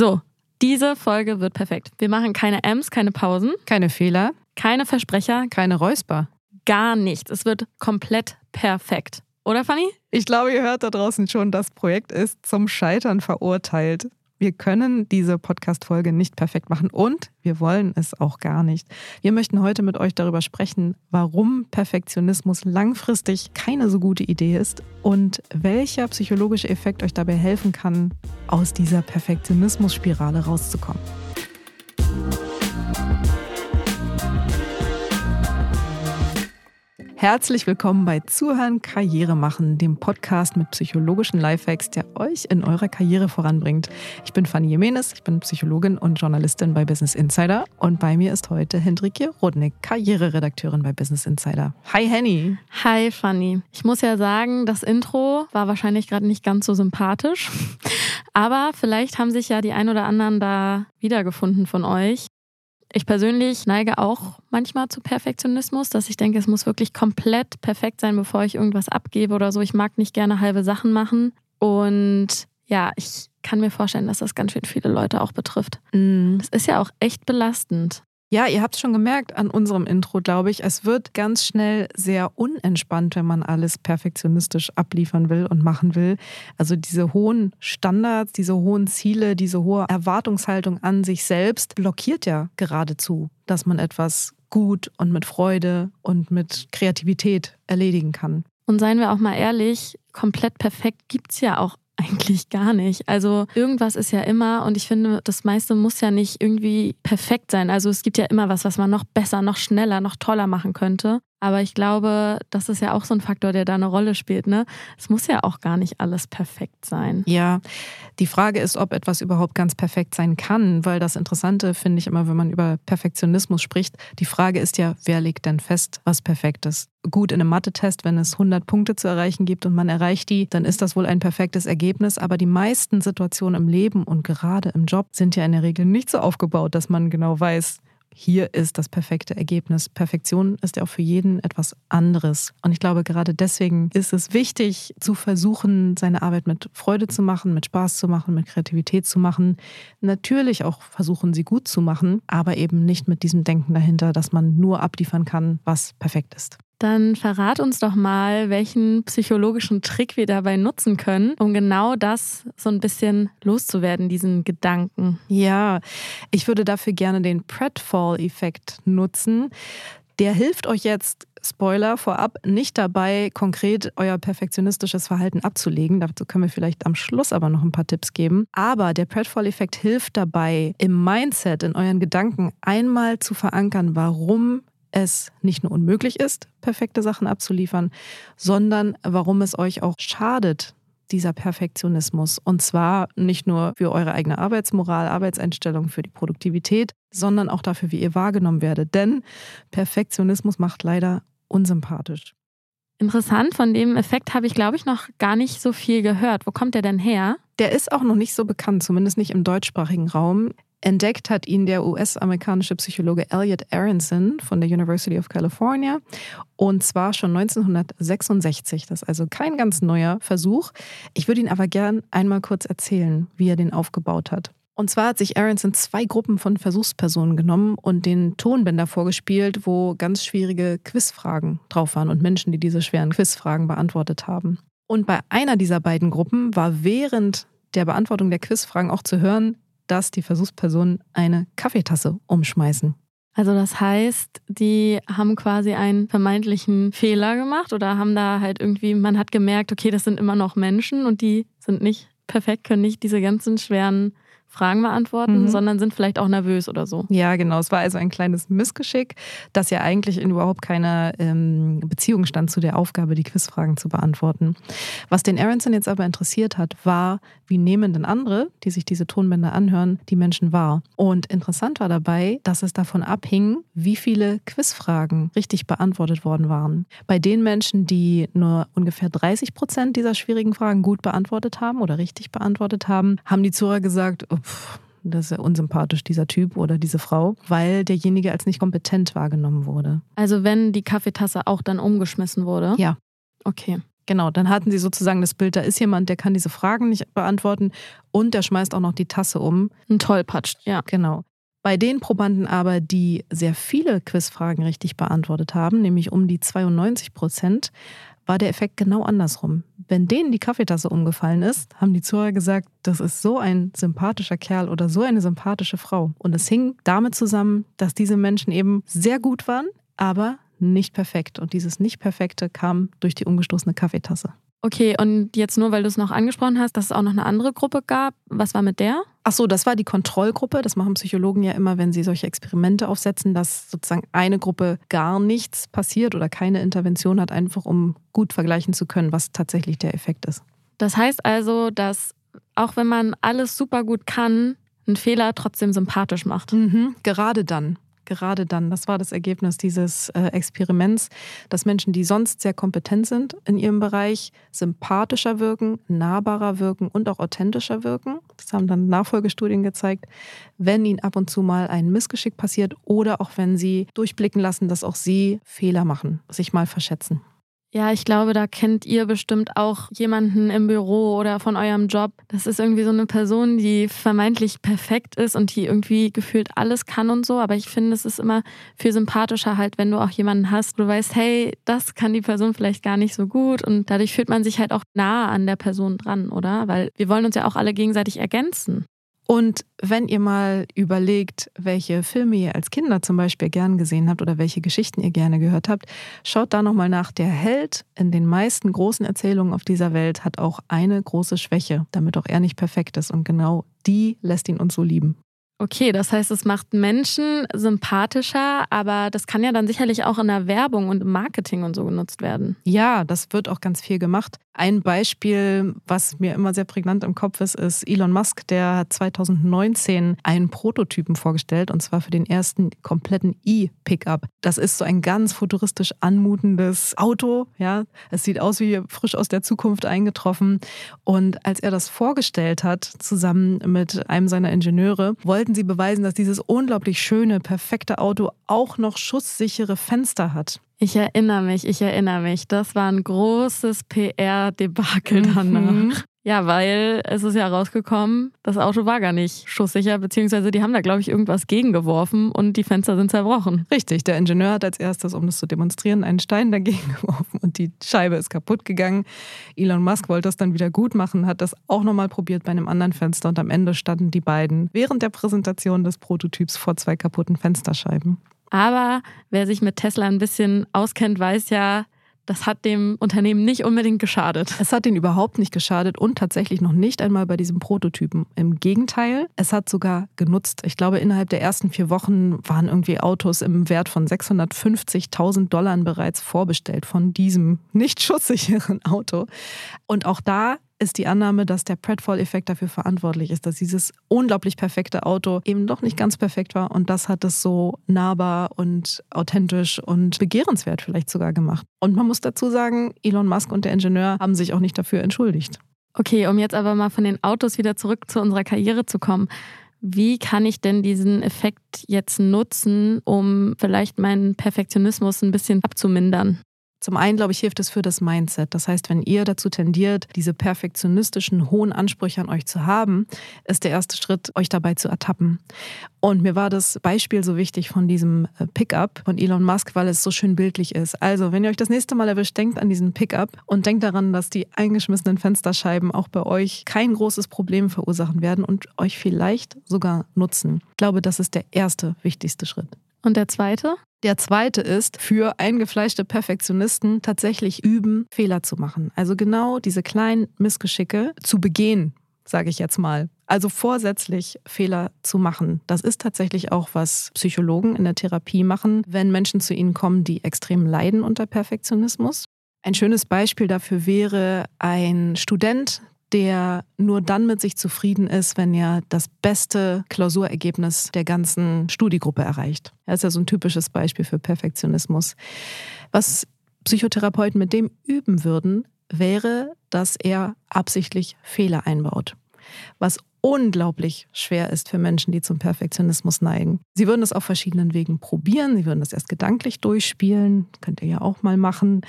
So, diese Folge wird perfekt. Wir machen keine M's, keine Pausen, Keine Fehler, keine Versprecher, keine Räusper. gar nichts. Es wird komplett perfekt. Oder Fanny? Ich glaube, ihr hört da draußen schon, das Projekt ist zum Scheitern verurteilt. Wir können diese Podcast-Folge nicht perfekt machen und wir wollen es auch gar nicht. Wir möchten heute mit euch darüber sprechen, warum Perfektionismus langfristig keine so gute Idee ist und welcher psychologische Effekt euch dabei helfen kann, aus dieser Perfektionismus-Spirale rauszukommen. Herzlich willkommen bei Zuhören Karriere machen, dem Podcast mit psychologischen Lifehacks, der euch in eurer Karriere voranbringt. Ich bin Fanny Jimenez, ich bin Psychologin und Journalistin bei Business Insider und bei mir ist heute Hendrikje Rodnik, Karriereredakteurin bei Business Insider. Hi Henny. Hi Fanny. Ich muss ja sagen, das Intro war wahrscheinlich gerade nicht ganz so sympathisch. Aber vielleicht haben sich ja die ein oder anderen da wiedergefunden von euch. Ich persönlich neige auch manchmal zu Perfektionismus, dass ich denke, es muss wirklich komplett perfekt sein, bevor ich irgendwas abgebe oder so. Ich mag nicht gerne halbe Sachen machen. Und ja, ich kann mir vorstellen, dass das ganz schön viele Leute auch betrifft. Das ist ja auch echt belastend. Ja, ihr habt schon gemerkt an unserem Intro, glaube ich, es wird ganz schnell sehr unentspannt, wenn man alles perfektionistisch abliefern will und machen will. Also diese hohen Standards, diese hohen Ziele, diese hohe Erwartungshaltung an sich selbst blockiert ja geradezu, dass man etwas gut und mit Freude und mit Kreativität erledigen kann. Und seien wir auch mal ehrlich, komplett perfekt gibt's ja auch eigentlich gar nicht. Also irgendwas ist ja immer und ich finde, das meiste muss ja nicht irgendwie perfekt sein. Also es gibt ja immer was, was man noch besser, noch schneller, noch toller machen könnte. Aber ich glaube, das ist ja auch so ein Faktor, der da eine Rolle spielt. Ne? Es muss ja auch gar nicht alles perfekt sein. Ja, die Frage ist, ob etwas überhaupt ganz perfekt sein kann, weil das Interessante finde ich immer, wenn man über Perfektionismus spricht, die Frage ist ja, wer legt denn fest, was perfekt ist? Gut, in einem Mathe-Test, wenn es 100 Punkte zu erreichen gibt und man erreicht die, dann ist das wohl ein perfektes Ergebnis. Aber die meisten Situationen im Leben und gerade im Job sind ja in der Regel nicht so aufgebaut, dass man genau weiß, hier ist das perfekte Ergebnis. Perfektion ist ja auch für jeden etwas anderes. Und ich glaube, gerade deswegen ist es wichtig, zu versuchen, seine Arbeit mit Freude zu machen, mit Spaß zu machen, mit Kreativität zu machen. Natürlich auch versuchen, sie gut zu machen, aber eben nicht mit diesem Denken dahinter, dass man nur abliefern kann, was perfekt ist. Dann verrat uns doch mal, welchen psychologischen Trick wir dabei nutzen können, um genau das so ein bisschen loszuwerden, diesen Gedanken. Ja, ich würde dafür gerne den Pratfall-Effekt nutzen. Der hilft euch jetzt, Spoiler vorab, nicht dabei, konkret euer perfektionistisches Verhalten abzulegen. Dazu können wir vielleicht am Schluss aber noch ein paar Tipps geben. Aber der Pratfall-Effekt hilft dabei, im Mindset, in euren Gedanken einmal zu verankern, warum es nicht nur unmöglich ist, perfekte Sachen abzuliefern, sondern warum es euch auch schadet, dieser Perfektionismus. Und zwar nicht nur für eure eigene Arbeitsmoral, Arbeitseinstellung, für die Produktivität, sondern auch dafür, wie ihr wahrgenommen werdet. Denn Perfektionismus macht leider unsympathisch. Interessant, von dem Effekt habe ich, glaube ich, noch gar nicht so viel gehört. Wo kommt der denn her? Der ist auch noch nicht so bekannt, zumindest nicht im deutschsprachigen Raum. Entdeckt hat ihn der US-amerikanische Psychologe Elliot Aronson von der University of California und zwar schon 1966. Das ist also kein ganz neuer Versuch. Ich würde ihn aber gern einmal kurz erzählen, wie er den aufgebaut hat. Und zwar hat sich Aronson zwei Gruppen von Versuchspersonen genommen und den Tonbänder vorgespielt, wo ganz schwierige Quizfragen drauf waren und Menschen, die diese schweren Quizfragen beantwortet haben. Und bei einer dieser beiden Gruppen war während der Beantwortung der Quizfragen auch zu hören, dass die Versuchspersonen eine Kaffeetasse umschmeißen. Also das heißt, die haben quasi einen vermeintlichen Fehler gemacht oder haben da halt irgendwie, man hat gemerkt, okay, das sind immer noch Menschen und die sind nicht perfekt, können nicht diese ganzen schweren Fragen beantworten, Mhm. sondern sind vielleicht auch nervös oder so. Ja, genau. Es war also ein kleines Missgeschick, das ja eigentlich in überhaupt keiner ähm, Beziehung stand zu der Aufgabe, die Quizfragen zu beantworten. Was den Aronson jetzt aber interessiert hat, war, wie nehmen denn andere, die sich diese Tonbänder anhören, die Menschen wahr? Und interessant war dabei, dass es davon abhing, wie viele Quizfragen richtig beantwortet worden waren. Bei den Menschen, die nur ungefähr 30 Prozent dieser schwierigen Fragen gut beantwortet haben oder richtig beantwortet haben, haben die Zuhörer gesagt, oh, pff, das ist ja unsympathisch, dieser Typ oder diese Frau, weil derjenige als nicht kompetent wahrgenommen wurde. Also wenn die Kaffeetasse auch dann umgeschmissen wurde. Ja. Okay. Genau, dann hatten sie sozusagen das Bild, da ist jemand, der kann diese Fragen nicht beantworten und der schmeißt auch noch die Tasse um. Ein Tollpatsch, ja. Genau. Bei den Probanden aber, die sehr viele Quizfragen richtig beantwortet haben, nämlich um die 92 Prozent, war der Effekt genau andersrum. Wenn denen die Kaffeetasse umgefallen ist, haben die Zuhörer gesagt, das ist so ein sympathischer Kerl oder so eine sympathische Frau. Und es hing damit zusammen, dass diese Menschen eben sehr gut waren, aber nicht perfekt. Und dieses Nicht-Perfekte kam durch die umgestoßene Kaffeetasse. Okay, und jetzt nur, weil du es noch angesprochen hast, dass es auch noch eine andere Gruppe gab. Was war mit der? Ach so, das war die Kontrollgruppe. Das machen Psychologen ja immer, wenn sie solche Experimente aufsetzen, dass sozusagen eine Gruppe gar nichts passiert oder keine Intervention hat, einfach um gut vergleichen zu können, was tatsächlich der Effekt ist. Das heißt also, dass auch wenn man alles super gut kann, ein Fehler trotzdem sympathisch macht. Mhm, gerade dann gerade dann, das war das Ergebnis dieses äh, Experiments, dass Menschen, die sonst sehr kompetent sind in ihrem Bereich, sympathischer wirken, nahbarer wirken und auch authentischer wirken. Das haben dann Nachfolgestudien gezeigt, wenn ihnen ab und zu mal ein Missgeschick passiert oder auch wenn sie durchblicken lassen, dass auch sie Fehler machen, sich mal verschätzen. Ja, ich glaube, da kennt ihr bestimmt auch jemanden im Büro oder von eurem Job. Das ist irgendwie so eine Person, die vermeintlich perfekt ist und die irgendwie gefühlt alles kann und so. Aber ich finde, es ist immer viel sympathischer halt, wenn du auch jemanden hast, wo du weißt, hey, das kann die Person vielleicht gar nicht so gut. Und dadurch fühlt man sich halt auch nah an der Person dran, oder? Weil wir wollen uns ja auch alle gegenseitig ergänzen. Und wenn ihr mal überlegt, welche Filme ihr als Kinder zum Beispiel gern gesehen habt oder welche Geschichten ihr gerne gehört habt, schaut da nochmal nach. Der Held in den meisten großen Erzählungen auf dieser Welt hat auch eine große Schwäche, damit auch er nicht perfekt ist. Und genau die lässt ihn uns so lieben. Okay, das heißt, es macht Menschen sympathischer, aber das kann ja dann sicherlich auch in der Werbung und im Marketing und so genutzt werden. Ja, das wird auch ganz viel gemacht. Ein Beispiel, was mir immer sehr prägnant im Kopf ist, ist Elon Musk, der hat 2019 einen Prototypen vorgestellt und zwar für den ersten kompletten E-Pickup. Das ist so ein ganz futuristisch anmutendes Auto. Ja, es sieht aus wie frisch aus der Zukunft eingetroffen. Und als er das vorgestellt hat, zusammen mit einem seiner Ingenieure, wollten sie beweisen, dass dieses unglaublich schöne, perfekte Auto auch noch schusssichere Fenster hat. Ich erinnere mich, ich erinnere mich. Das war ein großes PR-Debakel danach. Mhm. Ja, weil es ist ja rausgekommen, das Auto war gar nicht schusssicher, beziehungsweise die haben da, glaube ich, irgendwas gegengeworfen und die Fenster sind zerbrochen. Richtig, der Ingenieur hat als erstes, um das zu demonstrieren, einen Stein dagegen geworfen und die Scheibe ist kaputt gegangen. Elon Musk wollte das dann wieder gut machen, hat das auch nochmal probiert bei einem anderen Fenster und am Ende standen die beiden während der Präsentation des Prototyps vor zwei kaputten Fensterscheiben. Aber wer sich mit Tesla ein bisschen auskennt, weiß ja, das hat dem Unternehmen nicht unbedingt geschadet. Es hat ihnen überhaupt nicht geschadet und tatsächlich noch nicht einmal bei diesem Prototypen. Im Gegenteil, es hat sogar genutzt. Ich glaube, innerhalb der ersten vier Wochen waren irgendwie Autos im Wert von 650.000 Dollar bereits vorbestellt von diesem nicht schusssicheren Auto. Und auch da ist die Annahme, dass der Pratfall-Effekt dafür verantwortlich ist, dass dieses unglaublich perfekte Auto eben doch nicht ganz perfekt war und das hat es so nahbar und authentisch und begehrenswert vielleicht sogar gemacht. Und man muss dazu sagen, Elon Musk und der Ingenieur haben sich auch nicht dafür entschuldigt. Okay, um jetzt aber mal von den Autos wieder zurück zu unserer Karriere zu kommen. Wie kann ich denn diesen Effekt jetzt nutzen, um vielleicht meinen Perfektionismus ein bisschen abzumindern? Zum einen, glaube ich, hilft es für das Mindset. Das heißt, wenn ihr dazu tendiert, diese perfektionistischen, hohen Ansprüche an euch zu haben, ist der erste Schritt, euch dabei zu ertappen. Und mir war das Beispiel so wichtig von diesem äh, Pickup von Elon Musk, weil es so schön bildlich ist. Also, wenn ihr euch das nächste Mal erwischt, denkt an diesen Pickup und denkt daran, dass die eingeschmissenen Fensterscheiben auch bei euch kein großes Problem verursachen werden und euch vielleicht sogar nutzen. Ich glaube, das ist der erste wichtigste Schritt. Und der zweite? Der zweite ist, für eingefleischte Perfektionisten tatsächlich üben, Fehler zu machen. Also genau diese kleinen Missgeschicke zu begehen, sage ich jetzt mal. Also vorsätzlich Fehler zu machen. Das ist tatsächlich auch, was Psychologen in der Therapie machen, wenn Menschen zu ihnen kommen, die extrem leiden unter Perfektionismus. Ein schönes Beispiel dafür wäre ein Student, der nur dann mit sich zufrieden ist, wenn er das beste Klausurergebnis der ganzen Studiegruppe erreicht. Das ist ja so ein typisches Beispiel für Perfektionismus. Was Psychotherapeuten mit dem üben würden, wäre, dass er absichtlich Fehler einbaut. Was unglaublich schwer ist für Menschen, die zum Perfektionismus neigen. Sie würden es auf verschiedenen Wegen probieren. Sie würden es erst gedanklich durchspielen. könnt ihr ja auch mal machen.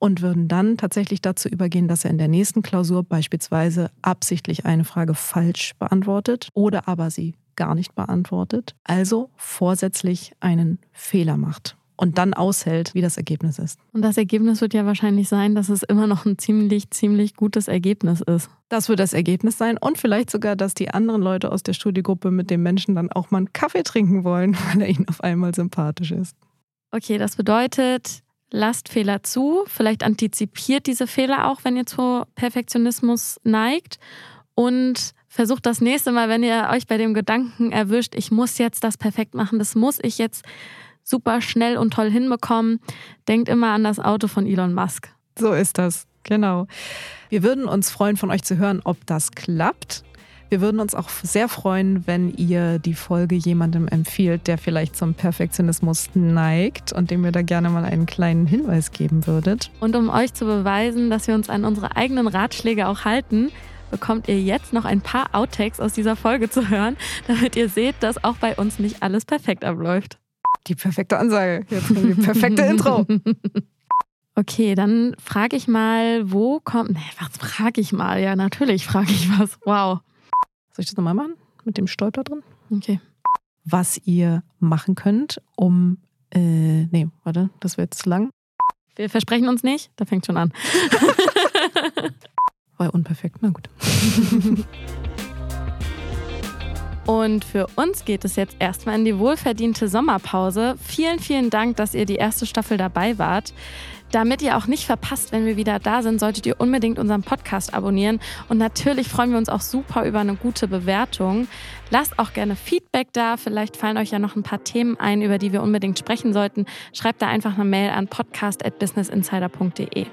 Und würden dann tatsächlich dazu übergehen, dass er in der nächsten Klausur beispielsweise absichtlich eine Frage falsch beantwortet oder aber sie gar nicht beantwortet, also vorsätzlich einen Fehler macht und dann aushält, wie das Ergebnis ist. Und das Ergebnis wird ja wahrscheinlich sein, dass es immer noch ein ziemlich, ziemlich gutes Ergebnis ist. Das wird das Ergebnis sein und vielleicht sogar, dass die anderen Leute aus der Studiegruppe mit dem Menschen dann auch mal einen Kaffee trinken wollen, weil er ihnen auf einmal sympathisch ist. Okay, das bedeutet, lasst Fehler zu, vielleicht antizipiert diese Fehler auch, wenn ihr zu Perfektionismus neigt und versucht das nächste Mal, wenn ihr euch bei dem Gedanken erwischt, ich muss jetzt das perfekt machen, das muss ich jetzt super schnell und toll hinbekommen. Denkt immer an das Auto von Elon Musk. So ist das, genau. Wir würden uns freuen, von euch zu hören, ob das klappt. Wir würden uns auch sehr freuen, wenn ihr die Folge jemandem empfiehlt, der vielleicht zum Perfektionismus neigt und dem ihr da gerne mal einen kleinen Hinweis geben würdet. Und um euch zu beweisen, dass wir uns an unsere eigenen Ratschläge auch halten, bekommt ihr jetzt noch ein paar Outtakes aus dieser Folge zu hören, damit ihr seht, dass auch bei uns nicht alles perfekt abläuft. Die perfekte Ansage. Jetzt kommt die perfekte Intro. Okay, dann frage ich mal, wo kommt. Nee, was frage ich mal? Ja, natürlich frage ich was. Wow. Soll ich das nochmal machen? Mit dem Stolper drin? Okay. Was ihr machen könnt, um. Äh, nee, warte, das wird zu lang. Wir versprechen uns nicht. Da fängt schon an. War unperfekt, na gut. Und für uns geht es jetzt erstmal in die wohlverdiente Sommerpause. Vielen, vielen Dank, dass ihr die erste Staffel dabei wart. Damit ihr auch nicht verpasst, wenn wir wieder da sind, solltet ihr unbedingt unseren Podcast abonnieren. Und natürlich freuen wir uns auch super über eine gute Bewertung. Lasst auch gerne Feedback da. Vielleicht fallen euch ja noch ein paar Themen ein, über die wir unbedingt sprechen sollten. Schreibt da einfach eine Mail an podcast.businessinsider.de.